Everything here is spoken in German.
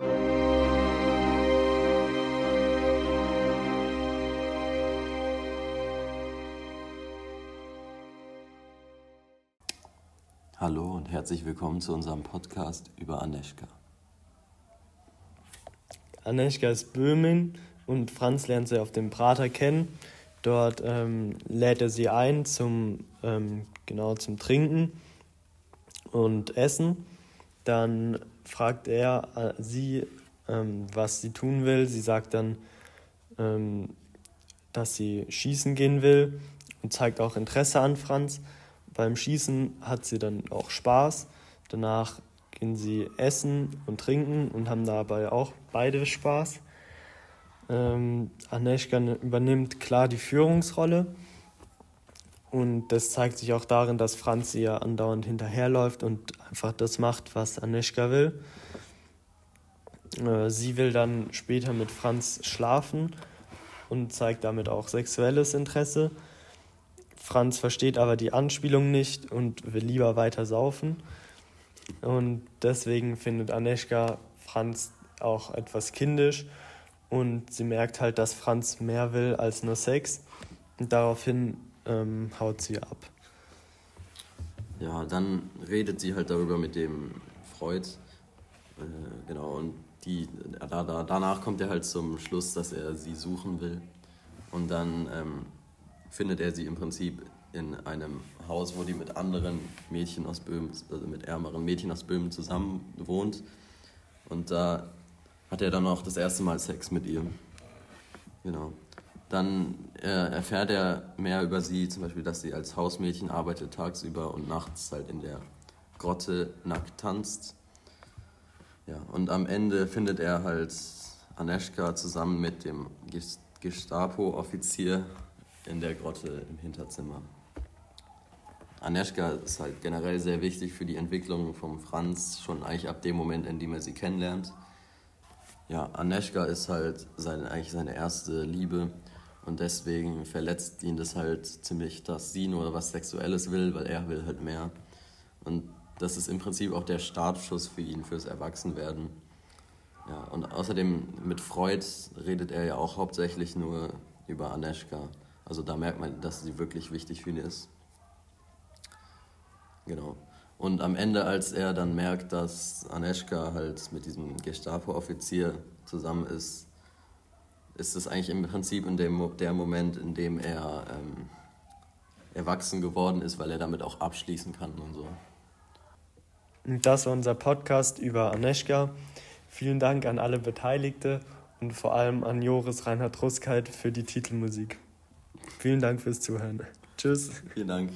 Hallo und herzlich willkommen zu unserem Podcast über Aneschka. Aneschka ist Böhmen und Franz lernt sie auf dem Prater kennen. Dort ähm, lädt er sie ein zum, ähm, genau, zum Trinken und Essen. Dann fragt er äh, sie, ähm, was sie tun will. Sie sagt dann, ähm, dass sie schießen gehen will und zeigt auch Interesse an Franz. Beim Schießen hat sie dann auch Spaß. Danach gehen sie essen und trinken und haben dabei auch beide Spaß. Ähm, Aneschka übernimmt klar die Führungsrolle und das zeigt sich auch darin, dass Franz ihr andauernd hinterherläuft und einfach das macht, was Aneschka will. Äh, sie will dann später mit Franz schlafen und zeigt damit auch sexuelles Interesse. Franz versteht aber die Anspielung nicht und will lieber weiter saufen. Und deswegen findet Aneschka Franz auch etwas kindisch und sie merkt halt, dass Franz mehr will als nur Sex. Und daraufhin ähm, haut sie ab. Ja, dann redet sie halt darüber mit dem Freud. Äh, genau, und die, da, da, danach kommt er halt zum Schluss, dass er sie suchen will. Und dann ähm, findet er sie im Prinzip in einem Haus, wo die mit anderen Mädchen aus Böhmen, also mit ärmeren Mädchen aus Böhmen zusammen wohnt. Und da hat er dann auch das erste Mal Sex mit ihr. Genau. Dann erfährt er mehr über sie, zum Beispiel, dass sie als Hausmädchen arbeitet tagsüber und nachts halt in der Grotte nackt tanzt. Ja, und am Ende findet er halt Aneschka zusammen mit dem Gestapo-Offizier in der Grotte im Hinterzimmer. Aneschka ist halt generell sehr wichtig für die Entwicklung von Franz, schon eigentlich ab dem Moment, in dem er sie kennenlernt. Ja, Aneschka ist halt seine, eigentlich seine erste Liebe und deswegen verletzt ihn das halt ziemlich, dass sie nur was Sexuelles will, weil er will halt mehr. Und das ist im Prinzip auch der Startschuss für ihn, fürs Erwachsenwerden. Ja, und außerdem mit Freud redet er ja auch hauptsächlich nur über Aneschka. Also da merkt man, dass sie wirklich wichtig für ihn ist. Genau. Und am Ende, als er dann merkt, dass Aneschka halt mit diesem Gestapo-Offizier zusammen ist, ist es eigentlich im Prinzip in dem, der Moment, in dem er ähm, erwachsen geworden ist, weil er damit auch abschließen kann und so. Das war unser Podcast über Aneschka. Vielen Dank an alle Beteiligte und vor allem an Joris Reinhard Ruskheit für die Titelmusik. Vielen Dank fürs Zuhören. Tschüss. Vielen Dank.